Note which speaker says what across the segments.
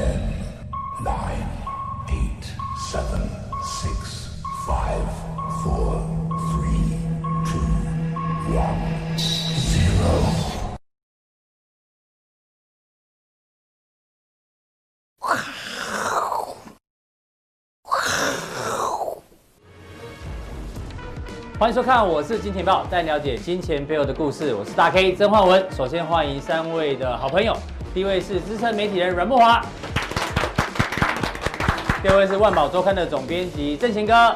Speaker 1: Ten, nine, eight, seven, six, five, four, three, two, one, zero.
Speaker 2: 欢迎收看，我是金钱豹，带你了解金钱背后的故事。我是大 K 曾焕文。首先欢迎三位的好朋友，第一位是资深媒体人阮慕驊，第二位是万宝周刊的总编辑郑贤哥，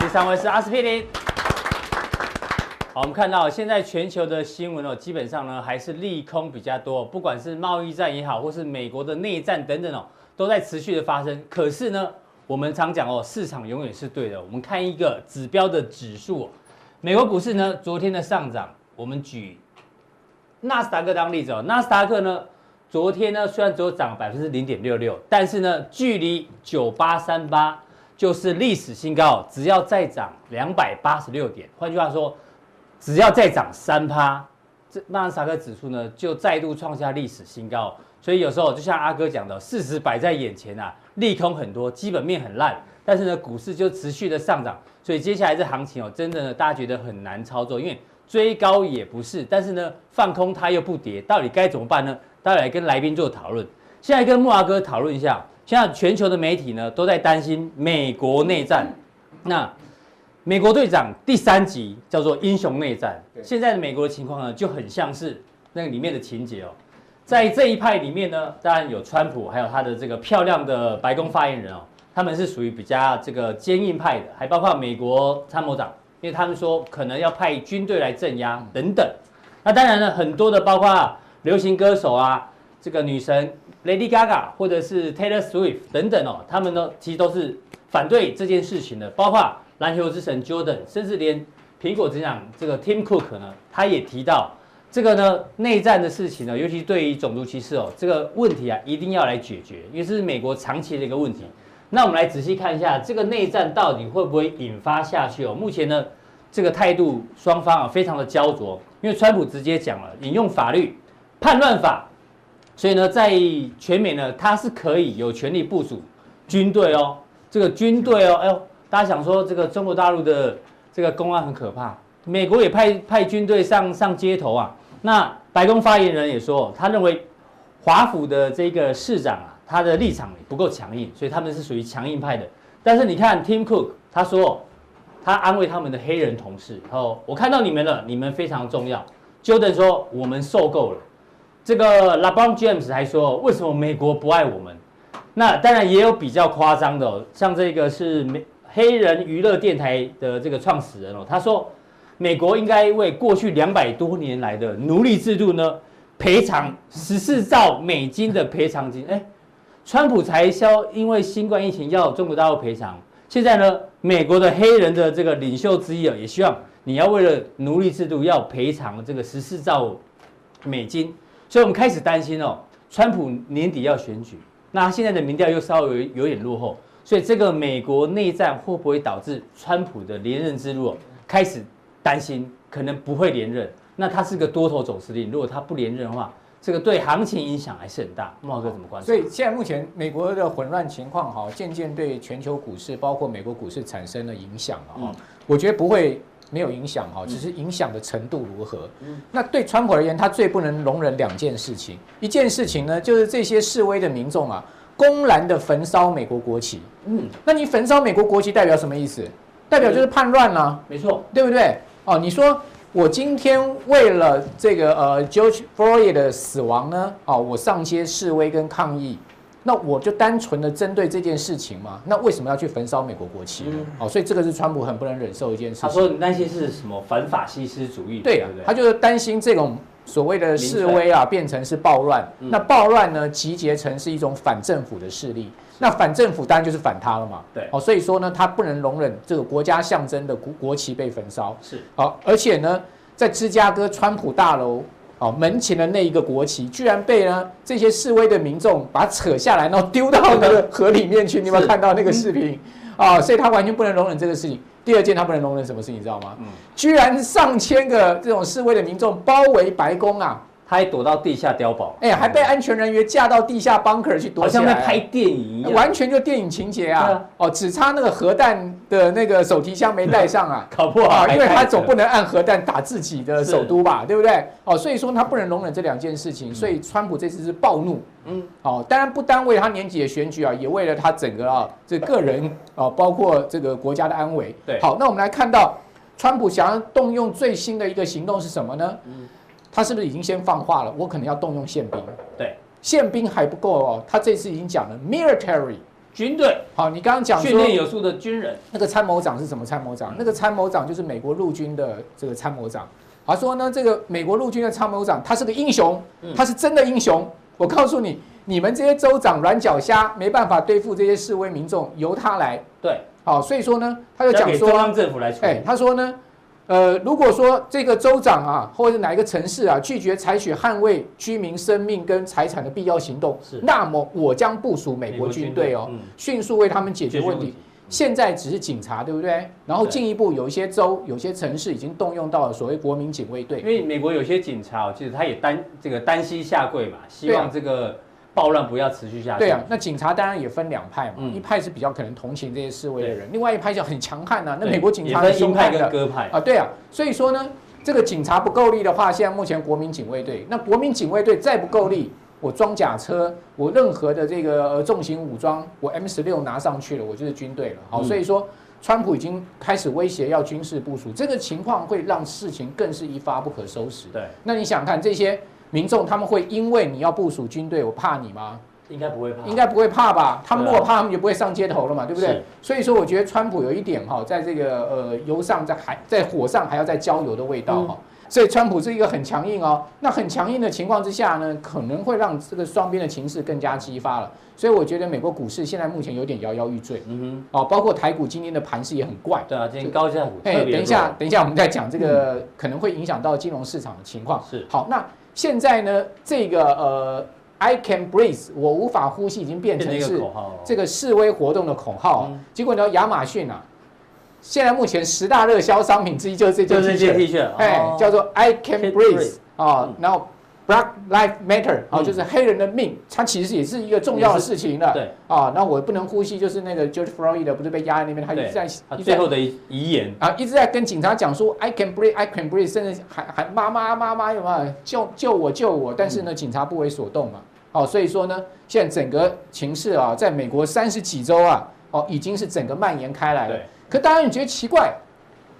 Speaker 2: 第三位是阿司匹林。好，我们看到现在全球的新闻哦，基本上呢还是利空比较多，不管是贸易战也好，或是美国的内战等等哦，都在持续的发生。可是呢，我们常讲哦，市场永远是对的。我们看一个指标的指数，美国股市呢，昨天的上涨，我们举纳斯达克当例子哦，纳斯达克呢，昨天呢虽然只有涨百分之零点六六，但是呢，距离九八三八就是历史新高，只要再涨两百八十六点，换句话说，只要再涨三趴，这纳斯达克指数呢就再度创下历史新高。所以有时候就像阿哥讲的，事实摆在眼前啊，利空很多，基本面很烂，但是呢，股市就持续的上涨。所以接下来这行情哦，真的呢，大家觉得很难操作，因为追高也不是，但是呢，放空它又不跌，到底该怎么办呢？待会来跟来宾做讨论。现在跟木华哥讨论一下，现在全球的媒体呢都在担心美国内战。那美国队长第三集叫做英雄内战，现在的美国的情况呢就很像是那个里面的情节哦。在这一派里面呢，当然有川普，还有他的这个漂亮的白宫发言人哦，他们是属于比较这个坚硬派的，还包括美国参谋长，因为他们说可能要派军队来镇压等等。那当然呢，很多的包括流行歌手啊，这个女神 Lady Gaga 或者是 Taylor Swift 等等哦，他们呢其实都是反对这件事情的，包括篮球之神 Jordan，甚至连苹果执行长这个 Tim Cook 呢，他也提到。这个呢，内战的事情呢，尤其对于种族歧视哦，这个问题啊，一定要来解决，因为这是美国长期的一个问题。那我们来仔细看一下，这个内战到底会不会引发下去哦？目前呢，这个态度双方啊，非常的焦灼，因为川普直接讲了，引用法律叛乱法，所以呢，在全美呢，他是可以有权利部署军队哦，这个军队哦，哎呦，大家想说这个中国大陆的这个公安很可怕，美国也派派军队上上街头啊。那白宫发言人也说，他认为华府的这个市长啊，他的立场不够强硬，所以他们是属于强硬派的。但是你看，Tim Cook 他说，他安慰他们的黑人同事，哦，我看到你们了，你们非常重要。Jordan 说，我们受够了。这个 LeBron James 还说，为什么美国不爱我们？那当然也有比较夸张的，像这个是美黑人娱乐电台的这个创始人哦，他说。美国应该为过去两百多年来的奴隶制度呢赔偿十四兆美金的赔偿金。哎，川普才销因为新冠疫情要中国大陆赔偿，现在呢，美国的黑人的这个领袖之一啊，也希望你要为了奴隶制度要赔偿这个十四兆美金。所以我们开始担心哦，川普年底要选举，那现在的民调又稍微有点落后，所以这个美国内战会不会导致川普的连任之路开始？担心可能不会连任，那他是个多头总司令。如果他不连任的话，这个对行情影响还是很大。茂哥怎么观察？
Speaker 3: 所以现在目前美国的混乱情况哈，渐渐对全球股市，包括美国股市产生了影响了哈。我觉得不会没有影响哈，只是影响的程度如何。那对川普而言，他最不能容忍两件事情。一件事情呢，就是这些示威的民众啊，公然的焚烧美国国旗。嗯，那你焚烧美国国旗代表什么意思？代表就是叛乱啊。没错，对不对？哦，你说我今天为了这个呃 George Floyd 的死亡呢，哦，我上街示威跟抗议，那我就单纯的针对这件事情嘛？那为什么要去焚烧美国国旗？嗯、哦，所以这个是川普很不能忍受的一件事情。
Speaker 2: 他说你担心是什么反法西斯主义？
Speaker 3: 对啊，对对他就是担心这种所谓的示威啊，变成是暴乱。嗯、那暴乱呢，集结成是一种反政府的势力。那反政府当然就是反他了嘛，对，哦，所以说呢，他不能容忍这个国家象征的国国旗被焚烧，是，好，而且呢，在芝加哥川普大楼哦门前的那一个国旗，居然被呢这些示威的民众把它扯下来，然后丢到那个河里面去，你有没有看到那个视频？啊，所以他完全不能容忍这个事情。第二件，他不能容忍什么事情，你知道吗？嗯，居然上千个这种示威的民众包围白宫啊，
Speaker 2: 他还躲到地下碉堡，
Speaker 3: 哎，还被安全人员架到地下 bunker 去躲起来，
Speaker 2: 好像在拍电影一样，
Speaker 3: 完全就电影情节啊！哦，只差那个核弹的那个手提箱没带上啊，
Speaker 2: 搞不好，
Speaker 3: 因为他总不能按核弹打自己的首都吧，对不对？哦，所以说他不能容忍这两件事情，所以川普这次是暴怒，嗯，哦，当然不单为他年底的选举啊，也为了他整个啊这个人啊，包括这个国家的安危。
Speaker 2: 对，
Speaker 3: 好，那我们来看到川普想要动用最新的一个行动是什么呢？嗯。他是不是已经先放话了？我可能要动用宪兵。
Speaker 2: 对，
Speaker 3: 宪兵还不够哦。他这次已经讲了，military
Speaker 2: 军队。
Speaker 3: 好，你刚刚讲
Speaker 2: 训练有素的军人。
Speaker 3: 那个参谋长是什么参谋长？嗯、那个参谋长就是美国陆军的这个参谋长。他说呢，这个美国陆军的参谋长他是个英雄，他是真的英雄。嗯、我告诉你，你们这些州长软脚虾没办法对付这些示威民众，由他来。
Speaker 2: 对，
Speaker 3: 好，所以说呢，他就讲说，
Speaker 2: 中央政府来处理。
Speaker 3: 哎，他说呢。呃，如果说这个州长啊，或者哪一个城市啊，拒绝采取捍卫居民生命跟财产的必要行动，是，那么我将部署美国军队哦，迅速为他们解决问题。现在只是警察，对不对？然后进一步有一些州、有些城市已经动用到了所谓国民警卫队。
Speaker 2: 因为美国有些警察，其实他也担这个单膝下跪嘛，希望这个。暴乱不要持续下去。
Speaker 3: 对啊，那警察当然也分两派嘛，一派是比较可能同情这些示威的人，另外一派就很强悍呐。那美国警察是
Speaker 2: 鹰派跟鸽派
Speaker 3: 啊，对啊。所以说呢，这个警察不够力的话，现在目前国民警卫队，那国民警卫队再不够力，我装甲车，我任何的这个呃重型武装，我 M 十六拿上去了，我就是军队了。好，所以说川普已经开始威胁要军事部署，这个情况会让事情更是一发不可收拾。
Speaker 2: 对，
Speaker 3: 那你想看这些？民众他们会因为你要部署军队，我怕你吗？
Speaker 2: 应该不会怕，
Speaker 3: 应该不会怕吧？他们如果怕，他们就不会上街头了嘛，对不对？所以说，我觉得川普有一点哈，在这个呃油上在还在火上还要再浇油的味道哈。所以川普是一个很强硬哦。那很强硬的情况之下呢，可能会让这个双边的情势更加激发了。所以我觉得美国股市现在目前有点摇摇欲坠。嗯哼。哦，包括台股今天的盘势也很怪。
Speaker 2: 对啊，今天高价股。哎，
Speaker 3: 等一下，等一下，我们再讲这个可能会影响到金融市场的情况。
Speaker 2: 是。
Speaker 3: 好，那。现在呢，这个呃，I can breathe，我无法呼吸，已经变成是这个示威活动的口号。结果呢，亚马逊啊，现在目前十大热销商品之一就是这件 T 恤，哎，叫做 I can breathe 啊，然后。Black Lives Matter，啊，就是黑人的命，它其实也是一个重要的事情了。对啊，那我不能呼吸，就是那个 George Floyd 的，不是被压在那边，他一直在，
Speaker 2: 他最后的遗言
Speaker 3: 啊，一直在跟警察讲说 I can breathe, I can breathe，甚至还还妈妈妈妈有没有救救我救我？但是呢，警察不为所动嘛。哦，所以说呢，现在整个情势啊，在美国三十几州啊，哦，已经是整个蔓延开来了。可当然你觉得奇怪，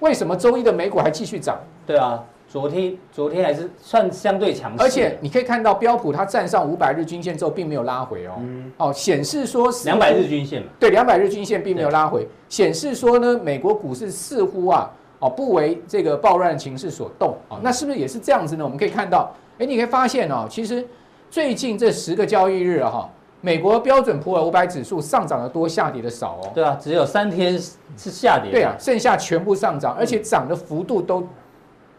Speaker 3: 为什么周一的美股还继续涨？
Speaker 2: 对啊。昨天昨天还是算相对强势，
Speaker 3: 而且你可以看到标普它站上五百日均线之后，并没有拉回哦。嗯、哦，显示说
Speaker 2: 两百日均线嘛，
Speaker 3: 对，两百日均线并没有拉回，显示说呢，美国股市似乎啊，哦，不为这个暴乱的情势所动啊、哦。那是不是也是这样子呢？我们可以看到，哎，你可以发现哦，其实最近这十个交易日啊，哈，美国标准普尔五百指数上涨的多，下跌的少哦。
Speaker 2: 对啊，只有三天是下跌。
Speaker 3: 对啊，剩下全部上涨，而且涨的幅度都。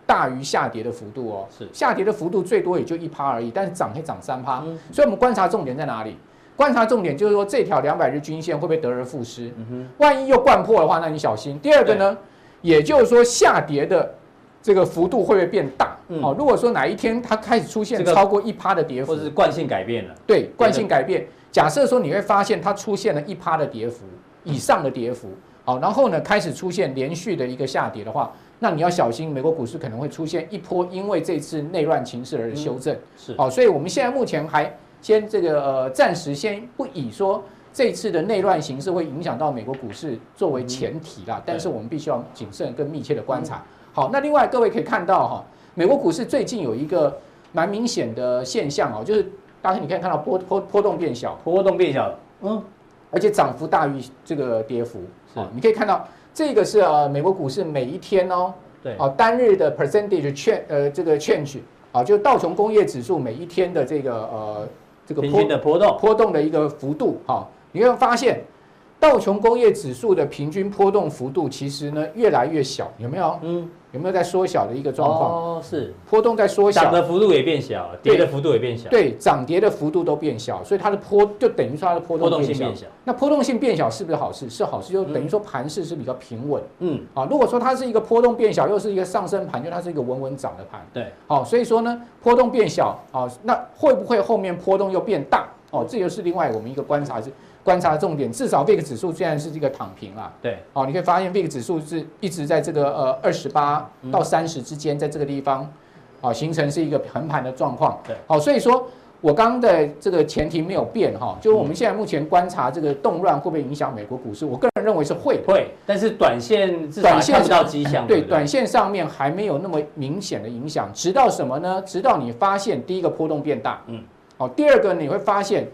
Speaker 3: 大于下跌的幅度哦，是下跌的幅度最多也就一趴而已，但是涨可以涨三趴，所以我们观察重点在哪里？观察重点就是说这条两百日均线会不会得而复失？嗯哼，万一又灌破的话，那你小心。第二个呢，也就是说下跌的这个幅度会不会变大？哦，如果说哪一天它开始出现超过一趴的跌幅，
Speaker 2: 或者是惯性改变了，
Speaker 3: 对，惯性改变。假设说你会发现它出现了一趴的跌幅以上的跌幅，好，然后呢开始出现连续的一个下跌的话。那你要小心，美国股市可能会出现一波因为这次内乱情势而修正。嗯、是，好，所以我们现在目前还先这个呃暂时先不以说这次的内乱形势会影响到美国股市作为前提啦，嗯、但是我们必须要谨慎跟密切的观察。嗯、好，那另外各位可以看到哈，美国股市最近有一个蛮明显的现象哦，就是大家你可以看到波波波动变小，
Speaker 2: 波动变小，嗯，
Speaker 3: 而且涨幅大于这个跌幅。是，你可以看到。这个是呃美国股市每一天哦，对，哦单日的 percentage change 呃这个 change 啊，就道琼工业指数每一天的这个呃这个
Speaker 2: 波的波动。
Speaker 3: 波动的一个幅度哈，你会发现道琼工业指数的平均波动幅度其实呢越来越小，有没有？
Speaker 2: 嗯，
Speaker 3: 有没有在缩小的一个状况？
Speaker 2: 哦，是
Speaker 3: 波动在缩小，
Speaker 2: 涨的幅度也变小，跌的幅度也变小。
Speaker 3: 对，涨跌的幅度都变小，所以它的波就等于说它的波动变小。
Speaker 2: 波动性变小。
Speaker 3: 那波动性变小是不是好事？是好事，就等于说盘势是比较平稳。
Speaker 2: 嗯，
Speaker 3: 啊，如果说它是一个波动变小，又是一个上升盘，就它是一个稳稳涨的盘。
Speaker 2: 对，
Speaker 3: 好，所以说呢，波动变小啊，那会不会后面波动又变大？哦，这就是另外我们一个观察是。观察重点，至少 VIX 指数虽然是这个躺平啊，
Speaker 2: 对，
Speaker 3: 哦，你可以发现 VIX 指数是一直在这个呃二十八到三十之间，在这个地方，啊、哦，形成是一个横盘的状况。
Speaker 2: 对，
Speaker 3: 好、哦，所以说我刚刚的这个前提没有变哈、哦，就是我们现在目前观察这个动乱会不会影响美国股市，我个人认为是会
Speaker 2: 会，但是短线至少看不到迹象，
Speaker 3: 对，短线上面还没有那么明显的影响，直到什么呢？直到你发现第一个波动变大，嗯，好、哦，第二个你会发现。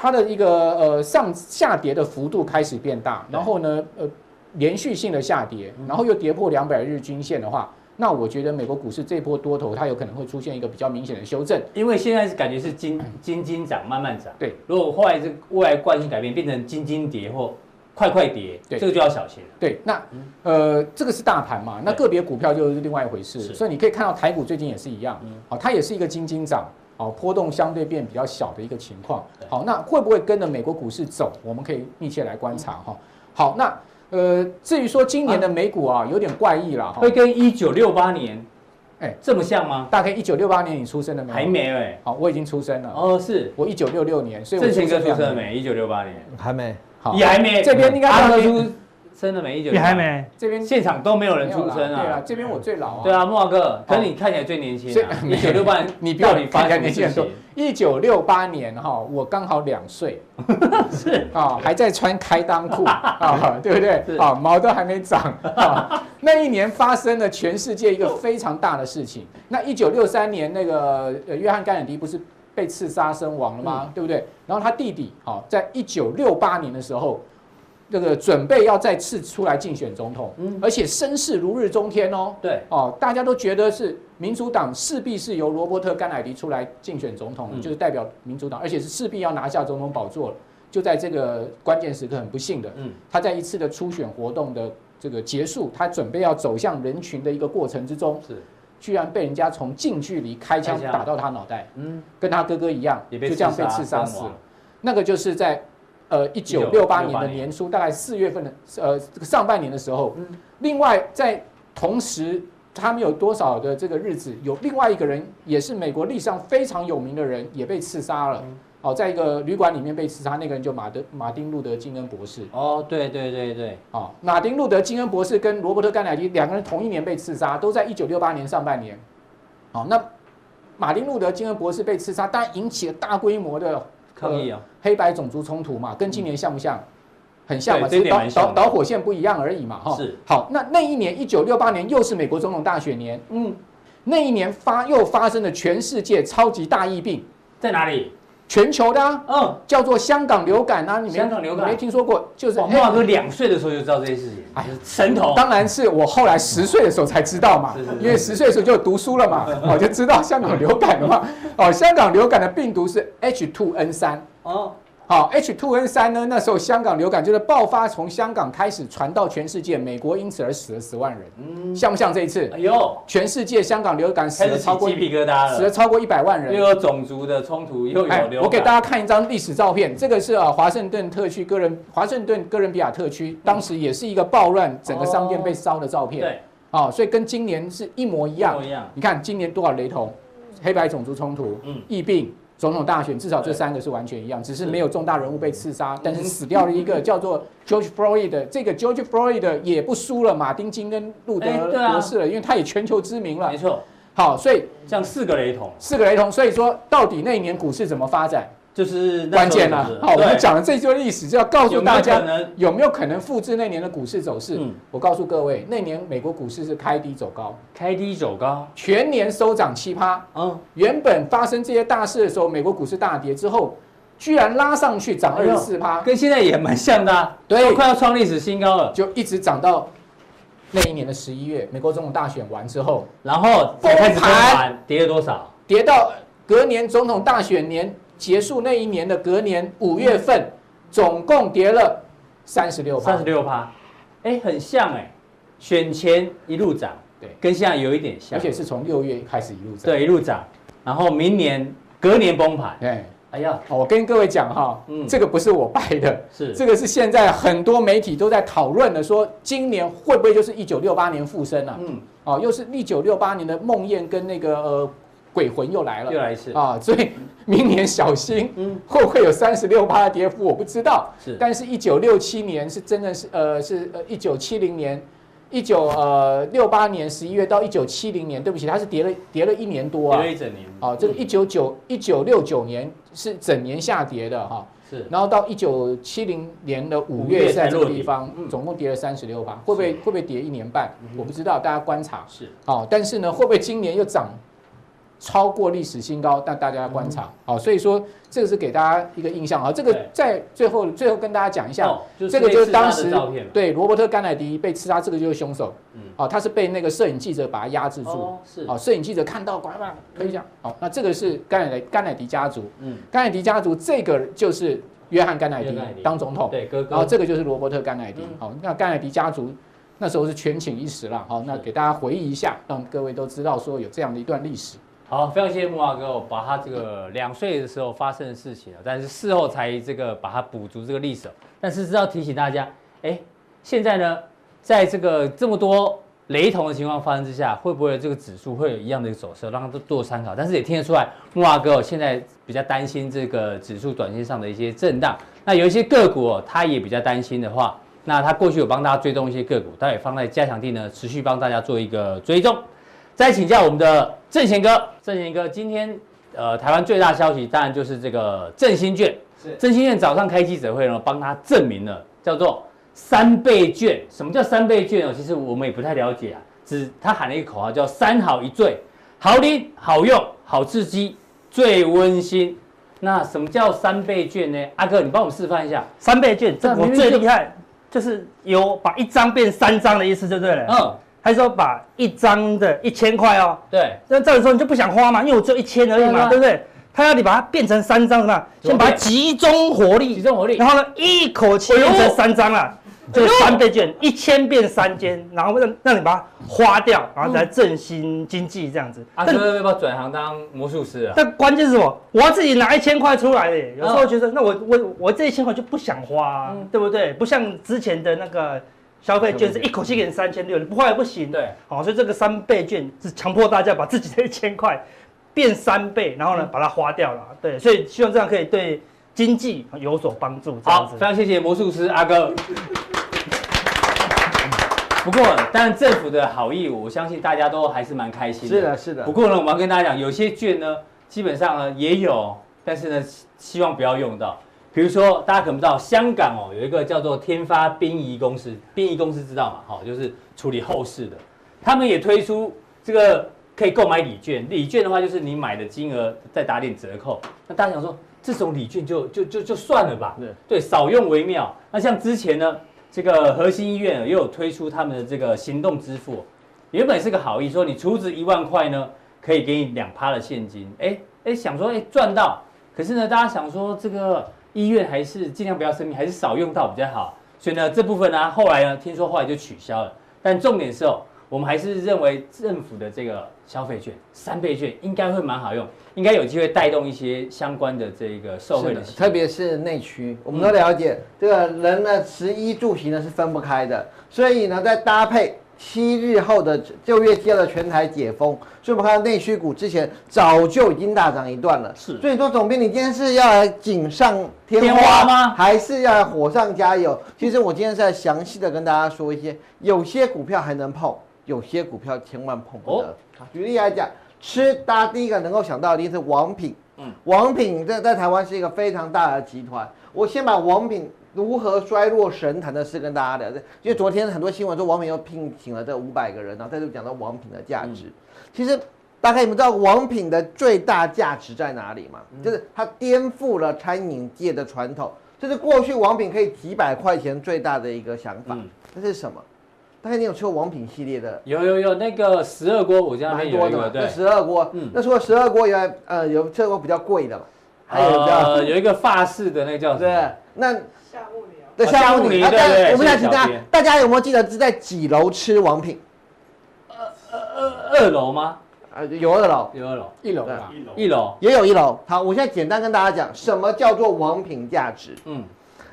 Speaker 3: 它的一个呃上下跌的幅度开始变大，然后呢呃连续性的下跌，然后又跌破两百日均线的话，那我觉得美国股市这波多头它有可能会出现一个比较明显的修正，
Speaker 2: 因为现在是感觉是金金金涨慢慢涨，
Speaker 3: 对，
Speaker 2: 如果后来这未来惯性改变变成金金跌或快快跌，对，这个就要小心。
Speaker 3: 对，那呃这个是大盘嘛，那个别股票就是另外一回事，所以你可以看到台股最近也是一样，好，它也是一个金金涨。好，波动相对变比较小的一个情况。好，那会不会跟着美国股市走？我们可以密切来观察哈。好，那呃，至于说今年的美股啊，有点怪异了哈。
Speaker 2: 会跟一九六八年，哎，这么像吗？
Speaker 3: 大概一九六八年你出生的没？
Speaker 2: 还没哎。
Speaker 3: 好，我已经出生了。
Speaker 2: 哦，是
Speaker 3: 我一九六六年，所以我
Speaker 2: 正哥出生了没？一九六八年
Speaker 4: 还没。
Speaker 3: 好，
Speaker 2: 也还没。
Speaker 3: 这边应该
Speaker 2: 阿哥出。生了没？一九
Speaker 4: 你还没？
Speaker 3: 这边
Speaker 2: 现场都没有人出生啊。
Speaker 3: 对啊，这边我最老啊。
Speaker 2: 对啊，慕驊哥，可是你看起来最年轻。一九六八年，
Speaker 3: 你比我看起来年轻很多。一九六八年哈，我刚好两岁。
Speaker 2: 是
Speaker 3: 啊，还在穿开裆裤啊，对不对？啊，毛都还没长啊。那一年发生了全世界一个非常大的事情。那一九六三年，那个呃，约翰甘乃迪不是被刺杀身亡了吗？对不对？然后他弟弟好，在一九六八年的时候。这个准备要再次出来竞选总统，嗯，而且声势如日中天哦，
Speaker 2: 对，
Speaker 3: 哦，大家都觉得是民主党势必是由罗伯特甘乃迪出来竞选总统，嗯，就是代表民主党，而且是势必要拿下总统宝座了。就在这个关键时刻，很不幸的，嗯，他在一次的初选活动的这个结束，他准备要走向人群的一个过程之中，是，居然被人家从近距离开枪打到他脑袋，嗯，跟他哥哥一样，就这样被刺杀死了。那个就是在。呃，一九六八年的年初，大概四月份的呃这个上半年的时候，另外在同时，他们有多少的这个日子，有另外一个人也是美国历史上非常有名的人也被刺杀了，哦，在一个旅馆里面被刺杀，那个人就马德马丁路德金恩博士。
Speaker 2: 哦，对对对对，
Speaker 3: 哦，马丁路德金恩博士跟罗伯特甘乃迪两个人同一年被刺杀，都在一九六八年上半年。哦，那马丁路德金恩博士被刺杀，当然引起了大规模的。
Speaker 2: 抗议啊，
Speaker 3: 黑白种族冲突嘛，跟今年像不像？很像嘛，只是导导导火线不一样而已嘛，哈。是。好，那那一年一九六八年又是美国总统大选年，嗯，那一年发又发生了全世界超级大疫病，
Speaker 2: 在哪里？
Speaker 3: 全球的，嗯，叫做香港流感啊，你
Speaker 2: 香港流感
Speaker 3: 没听说过？就是
Speaker 2: 慕驊哥两岁的时候就知道这些事情，哎，神童。
Speaker 3: 当然是我后来十岁的时候才知道嘛，因为十岁的时候就读书了嘛，我 就知道香港流感了嘛。哦，香港流感的病毒是 H2N3。哦。好，H2N3 呢？那时候香港流感就是爆发，从香港开始传到全世界，美国因此而死了十万人。嗯，像不像这一次？哎呦，全世界香港流感死了超过
Speaker 2: 鸡皮疙瘩了，
Speaker 3: 死了超过一百万人。
Speaker 2: 又有种族的冲突，又有流感。
Speaker 3: 我给大家看一张历史照片，这个是啊华盛顿特区哥伦华盛顿哥伦比亚特区，当时也是一个暴乱，整个商店被烧的照片。对，啊，所以跟今年是一模一样。一模一样。你看今年多少雷同？黑白种族冲突，嗯，疫病。总统大选至少这三个是完全一样，只是没有重大人物被刺杀，但是死掉了一个叫做 George Floyd 的，这个 George Floyd 也不输了马丁金跟路德博士了，因为他也全球知名了。没错。好，所以
Speaker 2: 像四个雷同，
Speaker 3: 四个雷同，所以说到底那一年股市怎么发展？
Speaker 2: 就是
Speaker 3: 关键了。好，我们讲了这段历史，就要告诉大家有没有可能复制那年的股市走势。嗯，我告诉各位，那年美国股市是开低走高，
Speaker 2: 开低走高，
Speaker 3: 全年收涨七趴。嗯，原本发生这些大事的时候，美国股市大跌之后，居然拉上去涨二十四趴，
Speaker 2: 跟现在也蛮像的。对，快要创历史新高了，
Speaker 3: 就一直涨到那一年的十一月，美国总统大选完之后，
Speaker 2: 然后崩盘，跌了多少？
Speaker 3: 跌到隔年总统大选年。结束那一年的隔年五月份，总共跌了三十六趴，
Speaker 2: 三十六趴，哎，很像哎，选前一路涨，
Speaker 3: 对，
Speaker 2: 跟现在有一点像，
Speaker 3: 而且是从六月开始一路涨，
Speaker 2: 对，一路涨，然后明年隔年崩盘，
Speaker 3: 对，
Speaker 2: 哎呀，
Speaker 3: 我跟各位讲哈，嗯，这个不是我掰的，
Speaker 2: 是。
Speaker 3: 这个是现在很多媒体都在讨论的，说今年会不会就是一九六八年复生啊？嗯，哦，又是一九六八年的梦魇跟那个呃。鬼魂又来了，
Speaker 2: 又来一次
Speaker 3: 啊！所以明年小心，嗯，会不会有三十六趴的跌幅？我不知道。是，但是，一九六七年是真的是呃是呃一九七零年，一九呃六八年十一月到一九七零年，对不起，它是跌了跌了一年多啊，
Speaker 2: 跌了一整年。
Speaker 3: 啊，这个一九九一九六九年是整年下跌的哈，是。然后到一九七零年的五月，在这个地方总共跌了三十六趴，会不会会不会跌一年半？我不知道，大家观察是。好，但是呢，会不会今年又涨？超过历史新高，但大家要观察好、嗯，所以说这个是给大家一个印象啊。这个在最后最后跟大家讲一下，这个就是当时对罗伯特甘乃迪被刺杀，这个就是凶手。嗯，哦，他是被那个摄影记者把他压制住。哦，是。哦，摄影记者看到，呱呱可以讲。好，那这个是甘乃甘乃迪家族。嗯，甘乃迪家族这个就是约翰甘乃迪当总统。对，哥哥。然后这个就是罗伯特甘乃迪。好、嗯，那甘乃迪家族那时候是权倾一时了。好，那给大家回忆一下，让各位都知道说有这样的一段历史。
Speaker 2: 好，非常谢谢慕驊哥，我把他这个两岁的时候发生的事情啊，但是事后才这个把它补足这个历史。但是是要提醒大家，哎，现在呢，在这个这么多雷同的情况发生之下，会不会这个指数会有一样的一个走势，让他都做参考？但是也听得出来，慕驊哥现在比较担心这个指数短线上的一些震荡。那有一些个股哦，他也比较担心的话，那他过去有帮大家追踪一些个股，他也放在加强地呢，持续帮大家做一个追踪。再请教我们的正贤哥，正贤哥，今天呃，台湾最大消息当然就是这个振兴券。是振兴券早上开记者会呢，帮他证明了叫做三倍券。什么叫三倍券哦？其实我们也不太了解啊。只他喊了一个口号叫“三好一最”，好领、好用、好刺激、最温馨。那什么叫三倍券呢？阿哥，你帮我们示范一下。
Speaker 4: 三倍券，这我最厉害，就是有把一张变三张的意思，就对了。嗯。还是说把一张的一千块哦，
Speaker 2: 对，
Speaker 4: 那这个时候你就不想花嘛，因为我只有一千而已嘛，对不对？他要你把它变成三张嘛，先把它集中火力，
Speaker 2: 集中火力，
Speaker 4: 然后呢，一口气变成三张了。就是三倍券，一千变三千，然后让让你把它花掉，然后再振兴经济这样子。
Speaker 2: 啊，是不是要不要转行当魔术师啊？
Speaker 4: 但关键是什么？我要自己拿一千块出来的，有时候觉得那我我我这一千块就不想花，对不对？不像之前的那个消费券是一口气给你三千六，你不花也不行。对，好，所以这个三倍券是强迫大家把自己的一千块变三倍，然后呢把它花掉了。对，所以希望这样可以对经济有所帮助。
Speaker 2: 好，非常谢谢魔术师阿哥。不过，当然政府的好意，我相信大家都还是蛮开心的。
Speaker 4: 是的，是的。
Speaker 2: 不过呢，我们要跟大家讲，有些券呢，基本上呢也有，但是呢，希望不要用到。比如说，大家可能不知道，香港哦有一个叫做天发殡仪公司，殡仪公司知道嘛？好，就是处理后事的。他们也推出这个可以购买礼券，礼券的话就是你买的金额再打点折扣。那大家想说，这种礼券就就就就算了吧？对对，少用为妙。那像之前呢？这个核心医院又有推出他们的这个行动支付，原本是个好意，说你储值一万块呢，可以给你两趴的现金。哎哎，想说哎赚到，可是呢，大家想说这个医院还是尽量不要生病，还是少用到比较好。所以呢，这部分呢，后来呢，听说后来就取消了。但重点是哦。我们还是认为政府的这个消费券三倍券应该会蛮好用，应该有机会带动一些相关的这个社会的，
Speaker 5: 特别是内区。我们都了解，嗯、这个人呢，食衣住行呢是分不开的，所以呢，在搭配七日后的就业季的全台解封，所以我们看到内需股之前早就已经大涨一段了。是，所以说总编，你今天是要来锦上添花，花吗？还是要来火上加油？其实我今天是在详细的跟大家说一些，有些股票还能碰。有些股票千万碰不得。举例来讲，吃大家第一个能够想到的一定是王品。嗯，王品在在台湾是一个非常大的集团。我先把王品如何衰落神坛的事跟大家聊。因为昨天很多新闻说王品又聘请了这五百个人，然后再度讲到王品的价值。其实大概你们知道王品的最大价值在哪里吗？就是它颠覆了餐饮界的传统。就是过去王品可以几百块钱最大的一个想法，这是什么？大概你有吃过王品系列的？
Speaker 2: 有有有，那个十二锅我家蛮多的嘛。
Speaker 5: 对，十二锅。嗯，那除了十二锅以外，呃，有吃过比较贵的嘛？
Speaker 2: 还有呃、有一个法式的那个叫什么？
Speaker 5: 对，那
Speaker 6: 夏慕聊。
Speaker 5: 的项目里，
Speaker 2: 对对对，
Speaker 5: 我们想请大家大家有没有记得是在几楼吃王品？
Speaker 2: 二二二二楼吗？
Speaker 5: 呃，有二楼，
Speaker 2: 有二楼，
Speaker 3: 一楼吧，
Speaker 2: 一楼，
Speaker 5: 也有一楼。好，我现在简单跟大家讲，什么叫做王品价值？
Speaker 2: 嗯，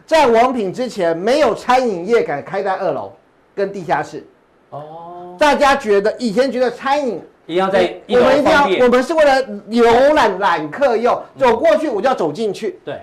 Speaker 5: 在王品之前，没有餐饮业敢开在二楼跟地下室。
Speaker 2: 哦，
Speaker 5: 大家觉得以前觉得餐饮
Speaker 2: 一定要在一楼
Speaker 5: 我们一定要我们是为了游览揽客用，走过去我就要走进去。
Speaker 2: 对，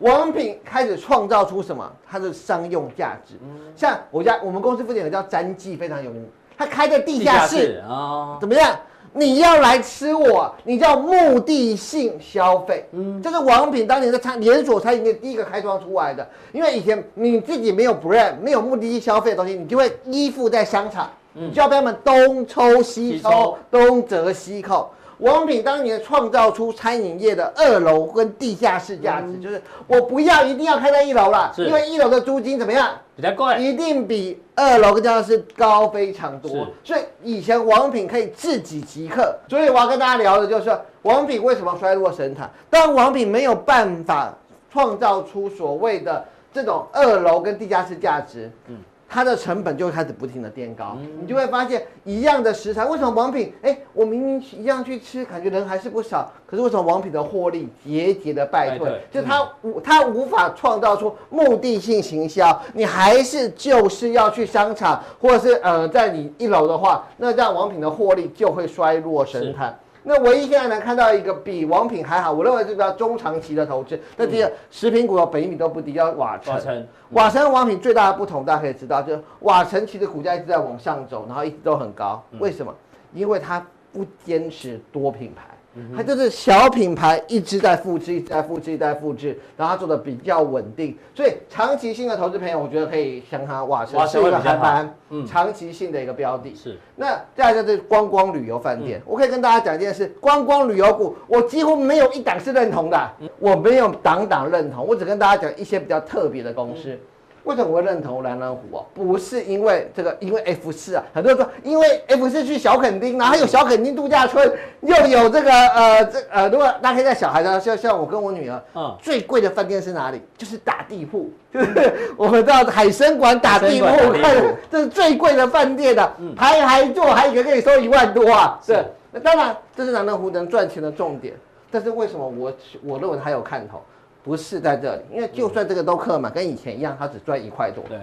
Speaker 5: 王品开始创造出什么？它的商用价值。像我家我们公司附近有个叫詹记，非常有名，它开在地下室，
Speaker 2: 啊，
Speaker 5: 怎么样？你要来吃我，你叫目的性消费，嗯，这是王品当年的餐连锁餐饮业第一个开创出来的。因为以前你自己没有 brand，没有目的性消费的东西，你就会依附在商场，你就要被他们东抽西抽，东折西扣。王品当年创造出餐饮业的二楼跟地下室价值，就是我不要一定要开在一楼了，因为一楼的租金怎么样？
Speaker 2: 比较贵，
Speaker 5: 一定比二楼跟地下室高非常多。所以以前王品可以自己即刻，所以我要跟大家聊的就是说王品为什么衰落神坛？但王品没有办法创造出所谓的这种二楼跟地下室价值，嗯。它的成本就会开始不停的垫高，你就会发现一样的食材，为什么王品？哎，我明明一样去吃，感觉人还是不少，可是为什么王品的获利节节的败退？就它无它无法创造出目的性行销，你还是就是要去商场，或者是呃在你一楼的话，那这样王品的获利就会衰落神坛。那唯一现在能看到一个比王品还好，我认为是比较中长期的投资。那第二，食品股的本益比都不低，叫瓦城。瓦城，瓦城和王品最大的不同，大家可以知道，就是瓦城其实股价一直在往上走，然后一直都很高。为什么？因为它不坚持多品牌。它就是小品牌一直在复制，一直在复制，一直在复制，然后它做的比较稳定，所以长期性的投资朋友，我觉得可以像它瓦城是一个还蛮嗯长期性的一个标的。是。那再来就是观光旅游饭店，我可以跟大家讲一件事：观光旅游股，我几乎没有一档是认同的，我没有档档认同，我只跟大家讲一些比较特别的公司。为什么我会认同南南湖哦？不是因为这个，因为 F 四啊，很多人说因为 F 四去小垦丁，然后有小垦丁度假村，又有这个呃这呃，如果大家可以带小孩的，像像我跟我女儿，嗯，最贵的饭店是哪里？就是打地铺，就 是我们到海生馆打地铺，看这是最贵的饭店的，排排坐还一个可以收一万多啊！是，那当然这是南南湖能赚钱的重点，但是为什么我我认为它有看头？不是在这里，因为就算这个都克嘛，跟以前一样，他只赚一块多。对，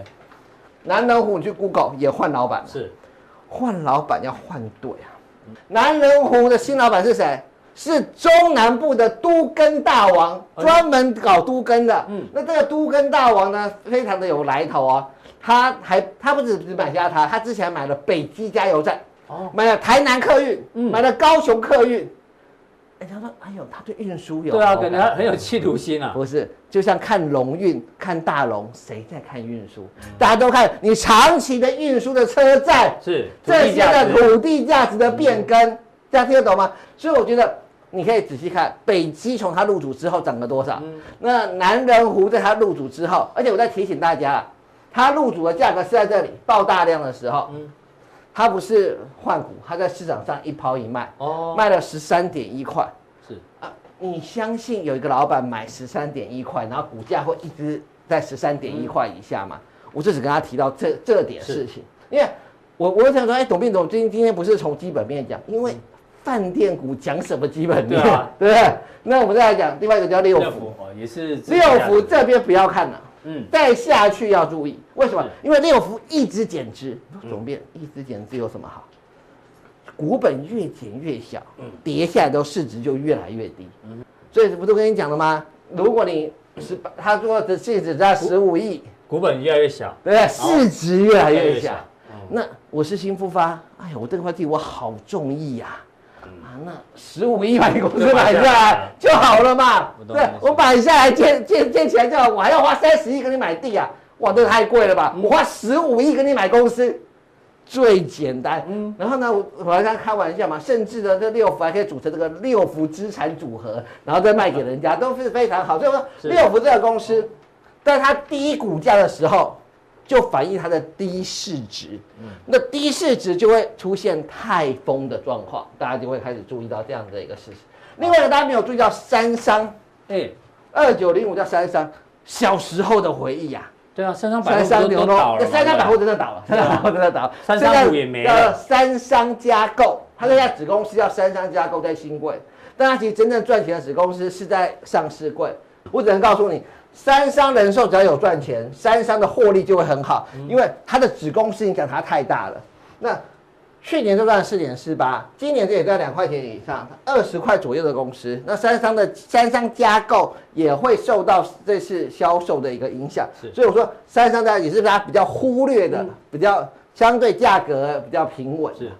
Speaker 5: 南人湖你去 Google 也换老板，是换老板要换对啊。南人湖的新老板是谁？是中南部的都更大王，专门搞都更的。嗯，那这个都更大王呢，非常的有来头啊。他还他不止只买下他，他之前买了北基加油站，哦，买了台南客运，嗯，买了高雄客运。哎，他说：“哎呦，他对运输有对
Speaker 2: 啊，感觉他很有企图心啊。
Speaker 5: 不是，就像看龙运、看大龙，谁在看运输？大家都看你长期的运输的车站，是这些的土地价值的变更，大家听得懂吗？所以我觉得你可以仔细看北基从他入主之后涨了多少。那南人湖在他入主之后，而且我在提醒大家，他入主的价格是在这里爆大量的时候。”它不是换股，它在市场上一抛一卖，哦，卖了十三点一块，是。啊，你相信有一个老板买十三点一块，然后股价会一直在十三点一块以下吗？嗯、我就只跟他提到这这点事情，因为我我想说，哎，董斌总，今今天不是从基本面讲，因为饭店股讲什么基本面，对，啊、对不对？那我们再来讲另外一个叫六福，哦，也是六福这边不要看了。嗯，再下去要注意，为什么？因为六福一直减资，总变一直减资有什么好？股本越减越小，嗯，跌下来的市值就越来越低，嗯，所以不都跟你讲了吗？如果你十八，他说的市值在十五亿，
Speaker 2: 股本越来越小，
Speaker 5: 对？市值越来越小，那我是新复发，哎呀，我这块地我好中意呀。那十五亿买公司买下来就好了嘛？对，我买下来建建建起来就好，我还要花三十亿给你买地啊！哇，这太贵了吧？我花十五亿给你买公司，最简单。嗯，然后呢，我我还开玩笑嘛，甚至呢，这六福还可以组成这个六福资产组合，然后再卖给人家，都是非常好。所以说，六福这个公司，在它低股价的时候。就反映它的低市值，那低市值就会出现泰丰的状况，大家就会开始注意到这样的一个事实。另外一个大家没有注意到三商，哎，二九零五叫三商，小时候的回忆呀，
Speaker 2: 对啊，三商百
Speaker 5: 三商
Speaker 2: 货
Speaker 5: 牛肉
Speaker 2: 都倒了，
Speaker 5: 三商百货真的倒了，三商百货真的倒了，
Speaker 2: 三商虎也没了。
Speaker 5: 三商加购，它那家子公司叫三商加购在新贵，但它其实真正赚钱的子公司是在上市柜。我只能告诉你，三商人寿只要有赚钱，三商的获利就会很好，因为它的子公司影响它太大了。那去年就赚四点四八，今年这也赚两块钱以上，二十块左右的公司。那三商的三商加购也会受到这次销售的一个影响，所以我说三商家也是大家比较忽略的，比较相对价格比较平稳。
Speaker 2: 是，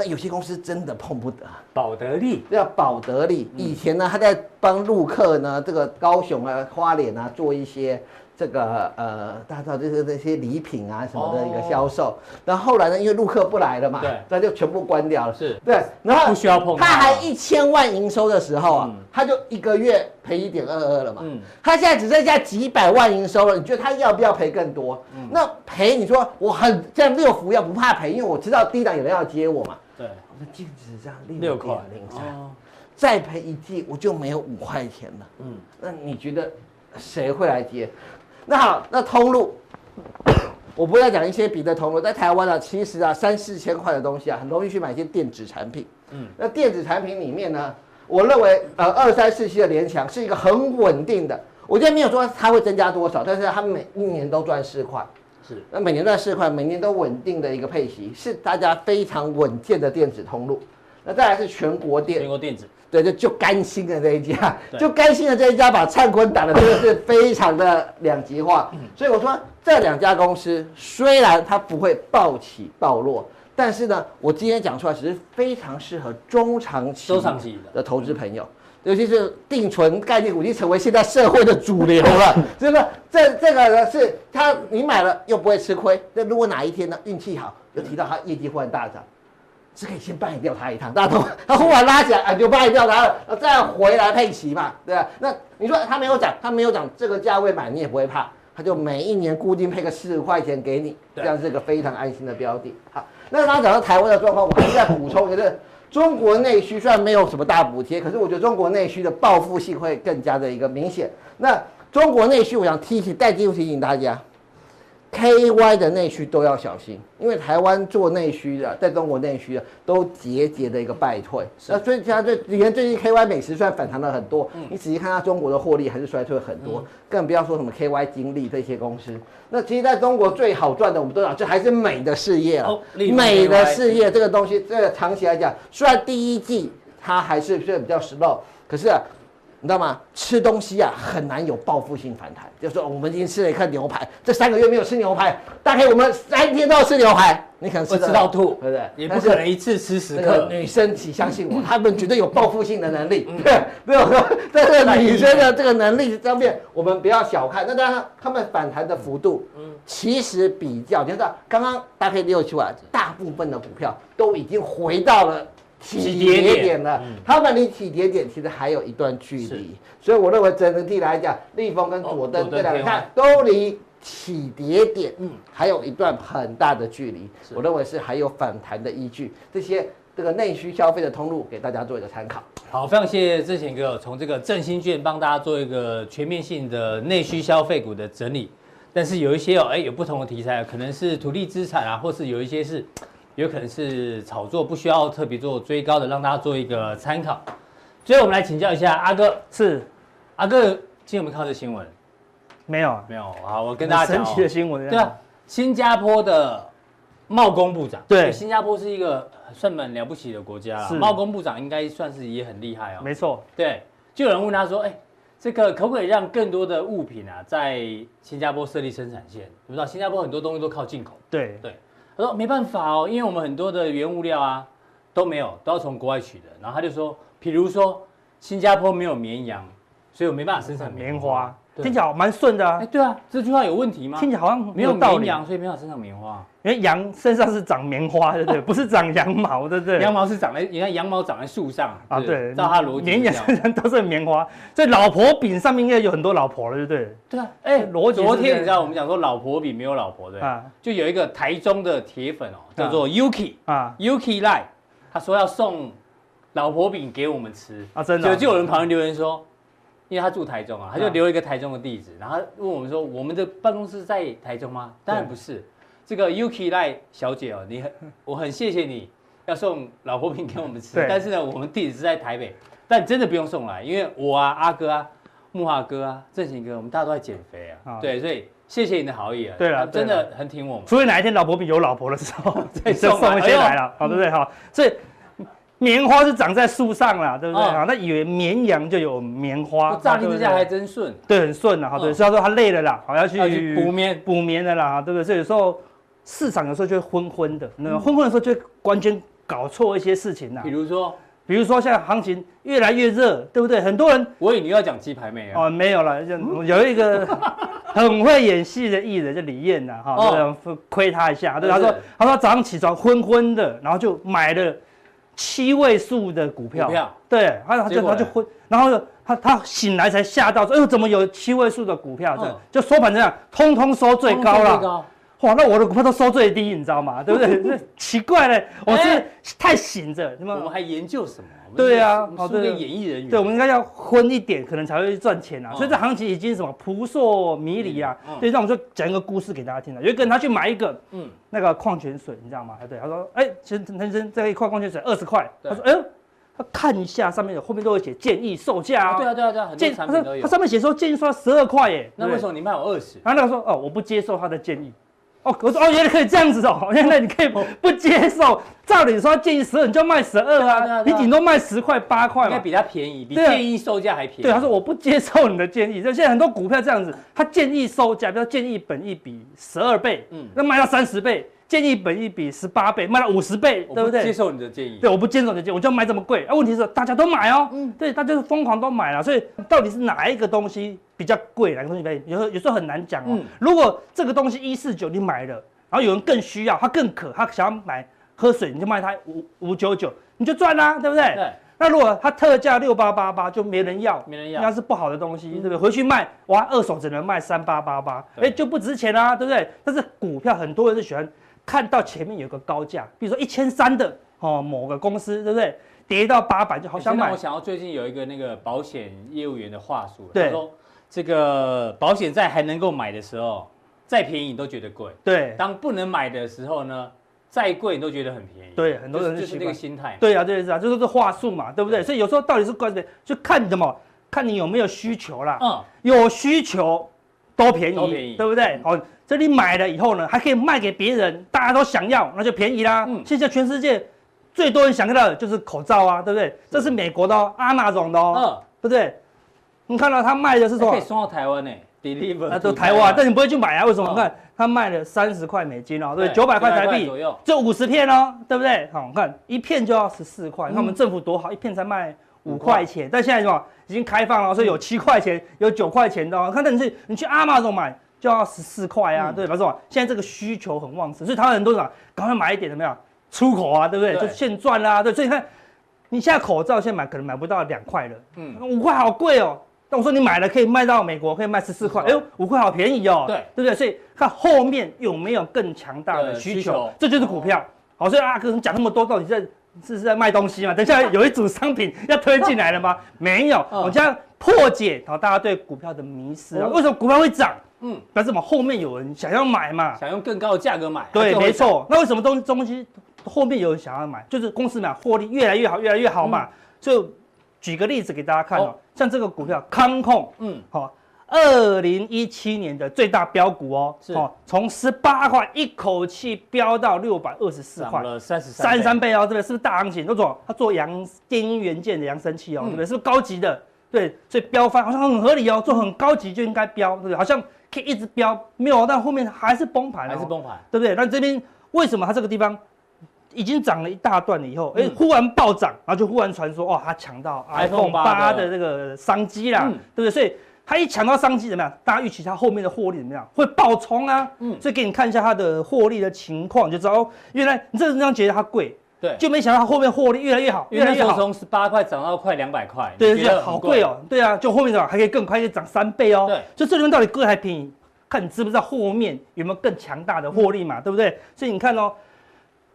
Speaker 5: 那有些公司真的碰不得，
Speaker 2: 保得利，
Speaker 5: 叫宝得利。以前呢，他在帮陆客呢，这个高雄啊、花莲啊做一些。这个呃，大家知道就是那些礼品啊什么的一个销售，哦、然后后来呢，因为陆客不来了嘛，
Speaker 2: 对，
Speaker 5: 那就全部关掉了。
Speaker 2: 是，
Speaker 5: 对，然后
Speaker 2: 不需要碰。
Speaker 5: 他还一千万营收的时候啊，嗯、他就一个月赔一点二二了嘛。嗯，他现在只剩下几百万营收了，你觉得他要不要赔更多？嗯，那赔你说我很像六福要不怕赔，因为我知道低档有人要接我嘛。对，我的净值这样六块零三，再赔一季我就没有五块钱了。嗯，那你觉得谁会来接？那好，那通路，我不要讲一些别的通路，在台湾啊，其实啊，三四千块的东西啊，很容易去买一些电子产品。嗯，那电子产品里面呢，我认为呃，二三四七的联强是一个很稳定的。我今天没有说它会增加多少，但是它每一年都赚四块，是，那每年赚四块，每年都稳定的一个配息，是大家非常稳健的电子通路。那再来是全国电，
Speaker 2: 全国电子。
Speaker 5: 对，就就甘心的这一家，就甘心的这一家把灿坤打的真的是非常的两极化。所以我说这两家公司虽然它不会暴起暴落，但是呢，我今天讲出来只是非常适合中长期、中长期的投资朋友，尤其是定存概念股已经成为现在社会的主流了。这个这这个呢是它你买了又不会吃亏。那如果哪一天呢运气好，又提到它业绩忽然大涨。是可以先卖掉它一趟，大家都 它忽然拉起来，啊，就卖掉它了，再回来配齐嘛，对吧？那你说它没有涨，它没有涨，这个价位买你也不会怕，它就每一年固定配个四十块钱给你，这样是一个非常安心的标的。好，那刚刚讲到台湾的状况，我还是在补充就是，中国内需虽然没有什么大补贴，可是我觉得中国内需的报复性会更加的一个明显。那中国内需，我想提醒，再继续提醒大家。KY 的内需都要小心，因为台湾做内需的，在中国内需的都节节的一个败退。那所以像最你看最近 KY 美食虽然反弹了很多，你仔细看它中国的获利还是衰退很多，更不要说什么 KY 精力这些公司。那其实在中国最好赚的，我们都知道，这还是美的事业啊。美的事业这个东西，这个长期来讲，虽然第一季它还是是比较 slow，可是啊。你知道吗？吃东西啊，很难有报复性反弹。就是说，我们今天吃了一块牛排，这三个月没有吃牛排，大概我们三天都要吃牛排，你可能吃吃到吐，对不对？
Speaker 2: 也不可能一次吃十克。
Speaker 5: 女生，请相信我，她们绝对有报复性的能力。对，没有说，在这个女生的这个能力上面，我们不要小看。那当然，她们反弹的幅度，嗯，其实比较，你知道，刚刚大概六出来，大部分的股票都已经回到了。起跌点了，他们离起跌点其实还有一段距离，所以我认为整体来讲，立丰跟左登这两个看都离起跌点，嗯，还有一段很大的距离，我认为是还有反弹的依据。这些这个内需消费的通路，给大家做一个参考。
Speaker 2: 好，非常谢谢郑贤哥从这个振兴券帮大家做一个全面性的内需消费股的整理，但是有一些哦，哎，有不同的题材，可能是土地资产啊，或是有一些是。有可能是炒作，不需要特别做追高的，让大家做一个参考。最后我们来请教一下阿哥，
Speaker 4: 是
Speaker 2: 阿哥，今天有没有看到这新闻？
Speaker 4: 没有，
Speaker 2: 没有。好，我跟大家讲、哦、
Speaker 4: 神奇的新闻。
Speaker 2: 对啊，新加坡的贸工部长，
Speaker 4: 对，
Speaker 2: 新加坡是一个算蛮了不起的国家，是贸工部长应该算是也很厉害哦。
Speaker 4: 没错，
Speaker 2: 对，就有人问他说，哎，这个可不可以让更多的物品啊，在新加坡设立生产线？你知道新加坡很多东西都靠进口，
Speaker 4: 对
Speaker 2: 对。他说没办法哦，因为我们很多的原物料啊都没有，都要从国外取的。然后他就说，比如说新加坡没有绵羊，所以我没办法生产棉花。
Speaker 4: 听起来蛮顺的啊。
Speaker 2: 哎，对啊，这句话有问题吗？
Speaker 4: 听起来好像
Speaker 2: 没有绵羊，所以没有身上棉花。
Speaker 4: 因为羊身上是长棉花，对不对？不是长羊毛，对不对？
Speaker 2: 羊毛是长在，你看羊毛长在树上啊，对。照他逻辑，
Speaker 4: 绵羊身上都是棉花，所以老婆饼上面应该有很多老婆了，对不对？
Speaker 2: 对啊，哎，逻辑。昨天你知道我们讲说老婆饼没有老婆对啊，就有一个台中的铁粉哦，叫做 Yuki 啊，Yuki Lie，他说要送老婆饼给我们吃啊，真的。就就有人旁边留言说。因为他住台中啊，他就留了一个台中的地址，然后问我们说，我们的办公室在台中吗？当然不是。这个 Yuki 赖小姐哦，你很，我很谢谢你要送老婆饼给我们吃，但是呢，我们地址是在台北，但真的不用送来，因为我啊，阿哥啊，木华哥啊，正行哥，我们大家都在减肥啊，对，所以谢谢你的好意啊，
Speaker 4: 对了，
Speaker 2: 真的很挺我们。
Speaker 4: 除非哪一天老婆饼有老婆的时候 再送一些来了，好，对不对？好，所以。棉花是长在树上啦，对不对？啊，那以为绵羊就有棉花，
Speaker 2: 乍听之下还真顺，
Speaker 4: 对，很顺啊。好，对，所以他说他累了啦，好要去
Speaker 2: 补棉
Speaker 4: 补棉的啦，对不对？所以有时候市场有时候就会昏昏的，那昏昏的时候就会完全搞错一些事情啦。
Speaker 2: 比如说，
Speaker 4: 比如说现在行情越来越热，对不对？很多人，
Speaker 2: 我以为你要讲鸡排妹啊，
Speaker 4: 哦，没有了，就有一个 很会演戏的艺人，叫李艳呐，哈，亏他一下，对，他说，他说早上起床昏昏的，然后就买了。七位数的股票，股票。对，他他就他就昏，然后他他醒来才吓到，说，哎呦，怎么有七位数的股票？这、嗯、就收盘这样，通通收最高了。哇，那我的股票都收最低，你知道吗？对不对？奇怪嘞，我是太醒着，
Speaker 2: 我们还研究什么？
Speaker 4: 对啊，
Speaker 2: 好的演艺人员，
Speaker 4: 对，我们应该要昏一点，可能才会赚钱啊。所以这行情已经什么扑朔迷离啊。对，那我们就讲一个故事给大家听了。有一个人他去买一个，嗯，那个矿泉水，你知道吗？对，他说，哎，陈陈先生这一块矿泉水二十块。他说，哎呦，他看一下上面有后面都会写建议售价
Speaker 2: 啊。对啊，对啊，对啊，很多产品都有。
Speaker 4: 他上面写说建议说十二块耶。
Speaker 2: 那为什么你卖我二十？
Speaker 4: 然后那个说，哦，我不接受他的建议。哦，我说哦，原来可以这样子哦，原来你可以不接受。照理说建议十二，你就卖十二啊，你顶多卖十块八块嘛，应该
Speaker 2: 比他便宜，比建议售价还便宜。
Speaker 4: 对，他说我不接受你的建议。就现在很多股票这样子，他建议售价，比如建议本一比十二倍，嗯，那卖到三十倍。建议本一比十八倍，卖到五十倍，对不对？
Speaker 2: 接受你的建议。
Speaker 4: 对，我不接受你的建议，我就要买这么贵。啊，问题是大家都买哦，嗯，对，大家是疯狂都买了，所以到底是哪一个东西比较贵？哪个东西便宜？有时候有时候很难讲哦。嗯，如果这个东西一四九你买了。然后有人更需要，他更渴，他想要买喝水，你就卖它五五九九，你就赚啦，对不对？对。那如果它特价六八八八，就没人要，没人要，那是不好的东西，嗯、对不对？回去卖，哇，二手只能卖三八八八，哎，就不值钱啦，对不对？但是股票很多人是喜欢看到前面有个高价，比如说一千三的哦，某个公司，对不对？跌到八百就好想买。
Speaker 2: 我想要最近有一个那个保险业务员的话术，对他说这个保险在还能够买的时候。再便宜你都觉得贵，
Speaker 4: 对。
Speaker 2: 当不能买的时候呢，再贵你都觉得很便宜，
Speaker 4: 对。很多人
Speaker 2: 就是那个心态，
Speaker 4: 对啊，对是啊，就是这话术嘛，对不对？所以有时候到底是关键，就看你怎么，看你有没有需求啦。嗯，有需求都便宜，都便宜，对不对？好，这里买了以后呢，还可以卖给别人，大家都想要，那就便宜啦。嗯，现在全世界最多人想要的就是口罩啊，对不对？这是美国的哦，阿玛总的哦，嗯，对不对？你看到他卖的是什么？
Speaker 2: 可以送到台湾呢。Deliver
Speaker 4: 啊，都台湾，但你不会去买啊？为什么？你看他卖了三十块美金哦，对，九百块台币，就五十片哦，对不对？好，看一片就要十四块。你看我们政府多好，一片才卖五块钱。但现在什么？已经开放了，所以有七块钱，有九块钱的哦。看，但你去你去阿玛总买就要十四块啊，对吧？是吧？现在这个需求很旺盛，所以他们很多人赶快买一点，怎么样？出口啊，对不对？就现赚啦，对。所以你看，你现在口罩现在买可能买不到两块了，嗯，五块好贵哦。但我说你买了可以卖到美国，可以卖十四块，哎呦，五块好便宜哦，对，对不对？所以看后面有没有更强大的需求，这就是股票。好，所以阿哥你讲那么多，到底在是是在卖东西吗？等一下有一组商品要推进来了吗？没有，我将破解好大家对股票的迷思啊。为什么股票会涨？嗯，但是嘛，后面有人想要买嘛，
Speaker 2: 想用更高的价格买。
Speaker 4: 对，没错。那为什么东东西后面有人想要买？就是公司嘛，获利越来越好，越来越好嘛。所以举个例子给大家看哦。像这个股票康控，嗯，好，二零一七年的最大飙股哦，是，从十八块一口气飙到六百二十四块，涨
Speaker 2: 了三十三，三
Speaker 4: 倍哦，对不对？是不是大行情？都做，它做扬电音元件的扬声器哦，对不对？是不是高级的？对，所以飙翻好像很合理哦，做很高级就应该飙，对不对？好像可以一直飙，没有，但后面还是崩盘，
Speaker 2: 还是崩盘，
Speaker 4: 对不对？那这边为什么它这个地方？已经涨了一大段了以后，哎，忽然暴涨，然后就忽然传说，哇，它抢到 iPhone 八的这个商机啦，对不对？所以它一抢到商机怎么样？大家预期它后面的获利怎么样？会爆冲啊！嗯，所以给你看一下它的获利的情况，就知道哦，原来你这这样觉得它贵，对，就没想到它后面获利越来越好，越来越好，
Speaker 2: 从十八块涨到快两百块，
Speaker 4: 对，觉得好贵哦，对啊，就后面的还可以更快，可以涨三倍哦，对，就这里面到底贵还便宜？看你知不知道后面有没有更强大的获利嘛，对不对？所以你看哦。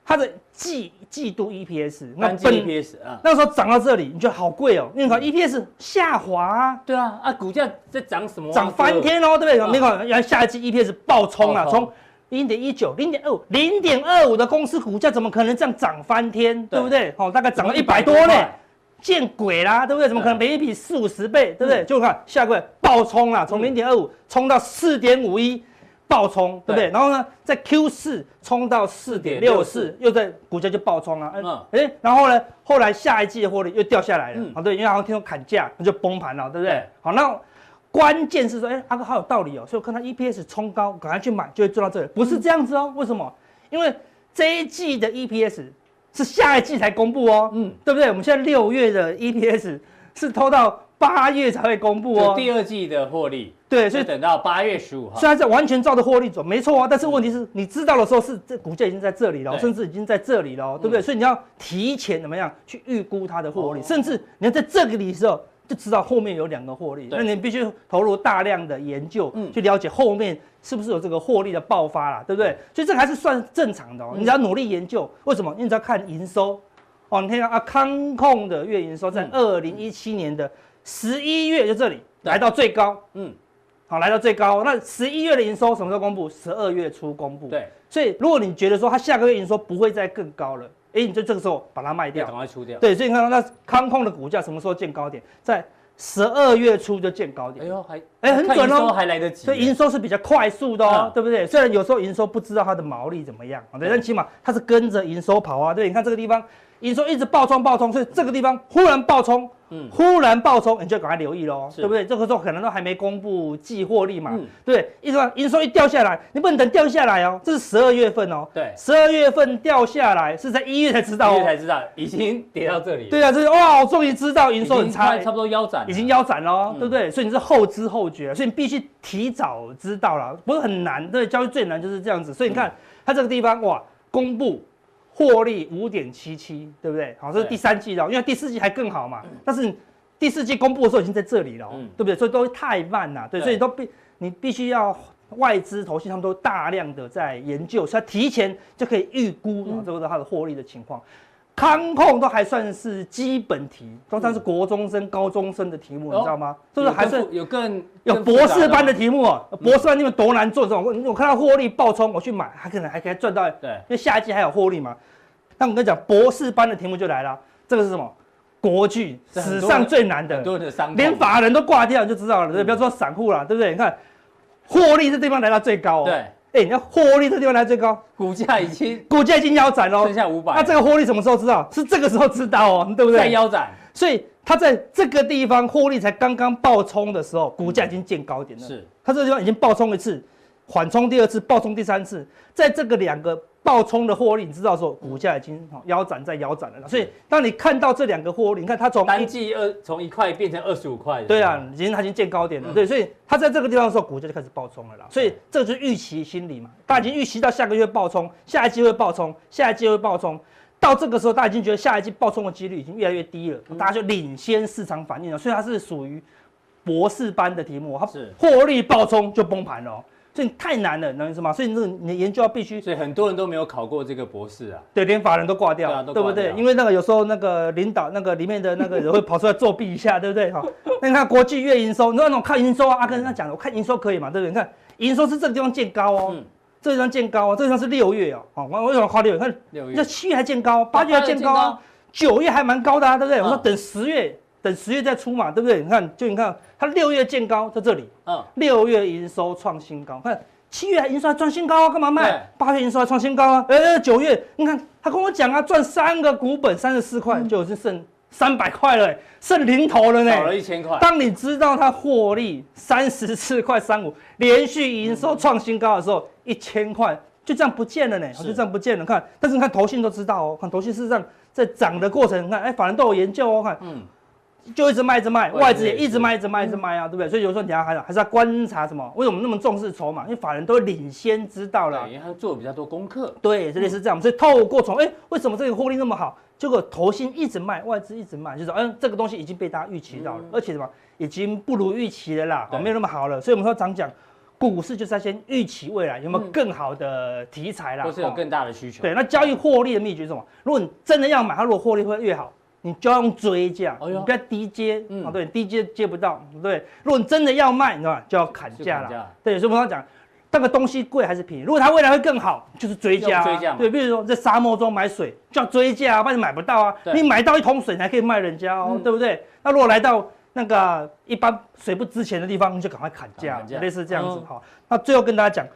Speaker 4: 它的季季度 EPS，
Speaker 2: 那季 EPS 啊，
Speaker 4: 那时候涨到这里，你觉得好贵哦，因为 EPS 下滑啊，
Speaker 2: 对啊，啊，股价在涨什么？
Speaker 4: 涨翻天哦，对不对？没有，原来下一季 EPS 爆冲啊，从零点一九、零点二五、零点二五的公司股价怎么可能这样涨翻天？对不对？哦，大概涨了一百多呢，见鬼啦，对不对？怎么可能每一笔四五十倍，对不对？就看下个月爆冲啊，从零点二五冲到四点五一。爆冲，对不对？然后呢，在 Q 四冲到四点六四，又在股价就爆冲了。嗯，哎，然后呢，后来下一季的获利又掉下来了。好，对，因为好像听说砍价，那就崩盘了，对不对？好，那关键是说，哎，阿哥好有道理哦。所以我看到 EPS 冲高，赶快去买，就会做到这里。不是这样子哦，为什么？因为这一季的 EPS 是下一季才公布哦。嗯，对不对？我们现在六月的 EPS 是拖到八月才会公布哦。
Speaker 2: 第二季的获利。
Speaker 4: 对，所以
Speaker 2: 等到八月十五号，
Speaker 4: 虽然是完全照着获利走，没错啊。但是问题是你知道的时候，是这股价已经在这里了，甚至已经在这里了，对不对？嗯、所以你要提前怎么样去预估它的获利，哦、甚至你要在这个里的时候就知道后面有两个获利，那你必须投入大量的研究，嗯，去了解后面是不是有这个获利的爆发啦，对不对？嗯、所以这个还是算正常的哦。你只要努力研究，为什么？因为你只要看营收哦。你看啊，康控的月营收在二零一七年的十一月就这里来到最高，嗯。好，来到最高。那十一月的营收什么时候公布？十二月初公布。对，所以如果你觉得说它下个月营收不会再更高了，哎，你就这个时候把它卖掉，
Speaker 2: 赶快出掉。
Speaker 4: 对，所以你看那康控的股价什么时候见高点？在十二月初就见高点。哎呦，还哎很准哦，
Speaker 2: 还来得及。
Speaker 4: 所以营收是比较快速的哦，对不对？虽然有时候营收不知道它的毛利怎么样，对，但起码它是跟着营收跑啊。对，你看这个地方。营收一直暴冲暴冲，所以这个地方忽然暴冲，嗯，忽然暴冲，你就赶快留意喽，是对不对？这个时候可能都还没公布季获利嘛，嗯、对，一说营收一掉下来，你不能等掉下来哦，这是十二月份哦，对，十二月份掉下来是在一月才知道，哦，
Speaker 2: 一月才知道已经跌到这里，
Speaker 4: 对啊，这是哇，我终于知道营收很差，
Speaker 2: 差不多腰斩，
Speaker 4: 已经腰斩了，嗯、对不对？所以你是后知后觉，所以你必须提早知道了，不是很难，对，交易最难就是这样子，所以你看、嗯、它这个地方哇，公布。获利五点七七，对不对？好，这是第三季了，因为第四季还更好嘛。但是第四季公布的时候已经在这里了，嗯，对不对？所以都太慢了，对，所以都必你必须要外资投信他们都大量的在研究，所以提前就可以预估啊，这个它的获利的情况。康控都还算是基本题，都算是国中生、高中生的题目，你知道吗？是不是还是
Speaker 2: 有更
Speaker 4: 有博士班的题目啊？博士班你们多难做这种？我我看到获利爆冲，我去买，还可能还可以赚到，对，因为下一季还有获利嘛。那我跟你讲，博士班的题目就来了，这个是什么？国巨史上最难的，连法人都挂掉，你就知道了。对，不要说散户了，对不对？你看，获利这地方来到最高，对，哎，你看获利这地方来最高，
Speaker 2: 股价已经
Speaker 4: 股价已经腰斩了，
Speaker 2: 剩下五百。
Speaker 4: 那这个获利什么时候知道？是这个时候知道哦，对不对？
Speaker 2: 在腰斩，
Speaker 4: 所以它在这个地方获利才刚刚爆冲的时候，股价已经见高点了。是，它这个地方已经爆冲一次，缓冲第二次，爆冲第三次，在这个两个。爆冲的获利，你知道说股价已经腰斩在腰斩了，所以当你看到这两个获利，你看它从
Speaker 2: 单季二从一块变成二十五块，
Speaker 4: 对啊，已经它已经见高点了，对，所以它在这个地方的时候，股价就开始爆冲了啦，所以这就是预期心理嘛，大家已经预期到下个月爆冲，下一季会爆冲，下一季会爆冲，到这个时候大家已经觉得下一季爆冲的几率已经越来越低了，大家就领先市场反应了，所以它是属于博士班的题目，它获利爆冲就崩盘了。所以太难了，能意思吗？所以这个你的研究要必须，
Speaker 2: 所以很多人都没有考过这个博士啊。
Speaker 4: 对，连法人都挂掉，对，啊、对不对？因为那个有时候那个领导那个里面的那个人会跑出来作弊一下，对不对？哈，那你看国际月营收，你说那种看营收啊，阿哥跟他讲，我看营收可以嘛，对不对？你看营收是这个地方见高哦，嗯、这个地方见高哦，这个地方是六月哦，好，我为什么夸六月？看六月，那七月还见高，八月还见高，九月还蛮高的啊，对不对？我说等十月。等十月再出嘛，对不对？你看，就你看，它六月见高在这里，嗯，六月营收创新高，看七月营收还创新高啊，干嘛卖？八月营收还创新高啊，呃，九月你看他跟我讲啊，赚三个股本三十四块，就是剩三百块了，剩零头了呢，
Speaker 2: 少了一千块。
Speaker 4: 当你知道它获利三十四块三五，连续营收创新高的时候，一千块就这样不见了呢，就这样不见了。看，但是你看投信都知道哦，看投信事实上在涨的过程，你看哎，法人都有研究哦，看，嗯。就一直卖，一直卖，外资也一直卖，一直卖，一直卖啊，对不对？所以有时候你要还还是要观察什么？为什么那么重视筹码？因为法人都领先知道了，
Speaker 2: 因为他做比较多功课。
Speaker 4: 对，这里是这样。所以透过从哎，为什么这个获利那么好？结果投信一直卖，外资一直卖，就是嗯，这个东西已经被大家预期到了，而且什么已经不如预期了啦，没有那么好了。所以我们说常讲，股市就是要先预期未来有没有更好的题材啦，
Speaker 2: 或是有更大的需求。
Speaker 4: 对，那交易获利的秘诀是什么？如果你真的要买，它如果获利会越好，你就要用追价，你不要低接啊，对，低接接不到，对。如果你真的要卖，你知道吗？就要砍价了。对，所以我们刚讲，那个东西贵还是便宜？如果它未来会更好，就是追价。追价。对，比如说在沙漠中买水，就要追价啊，不然你买不到啊。你买到一桶水，你还可以卖人家哦，对不对？那如果来到那个一般水不值钱的地方，你就赶快砍价，类似这样子哈。那最后跟大家讲，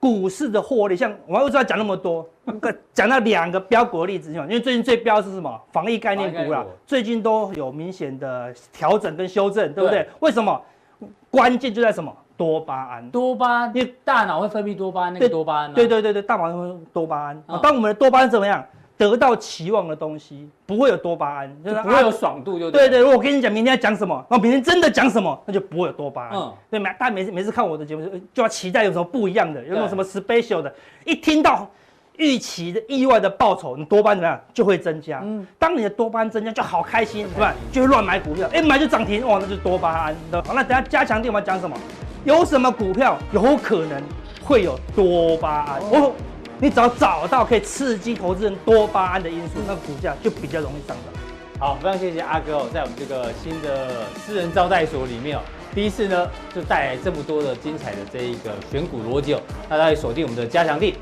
Speaker 4: 股市的获利，像我们为什么要讲那么多？讲到两个标股的例子，因为最近最标是什么？防疫概念股啦，最近都有明显的调整跟修正，对不对？为什么？关键就在什么？多巴胺。
Speaker 2: 多巴胺，因为大脑会分泌多巴胺，那个多巴胺。
Speaker 4: 对对对对，大脑会多巴胺。当我们的多巴胺怎么样？得到期望的东西不会有多巴胺，
Speaker 2: 就是不会有爽度，就
Speaker 4: 对对。如果我跟你讲明天要讲什么，然后明天真的讲什么，那就不会有多巴胺。嗯，对，每大家每次每次看我的节目就要期待有什么不一样的，有那种什么 special 的。一听到预期的意外的报酬，你多巴胺怎么样就会增加。嗯，当你的多巴胺增加就好开心，对吧？就会乱买股票，哎，买就涨停，哇，那就是多巴胺。好，那等下加强錠我们要讲什么？有什么股票有可能会有多巴胺？哦。你只要找到可以刺激投资人多巴胺的因素，那股价就比较容易上涨。
Speaker 2: 好，非常谢谢阿哥哦，在我们这个新的私人招待所里面哦，第一次呢就带来这么多的精彩的这一个选股逻辑哦，那大家锁定我们的加强地。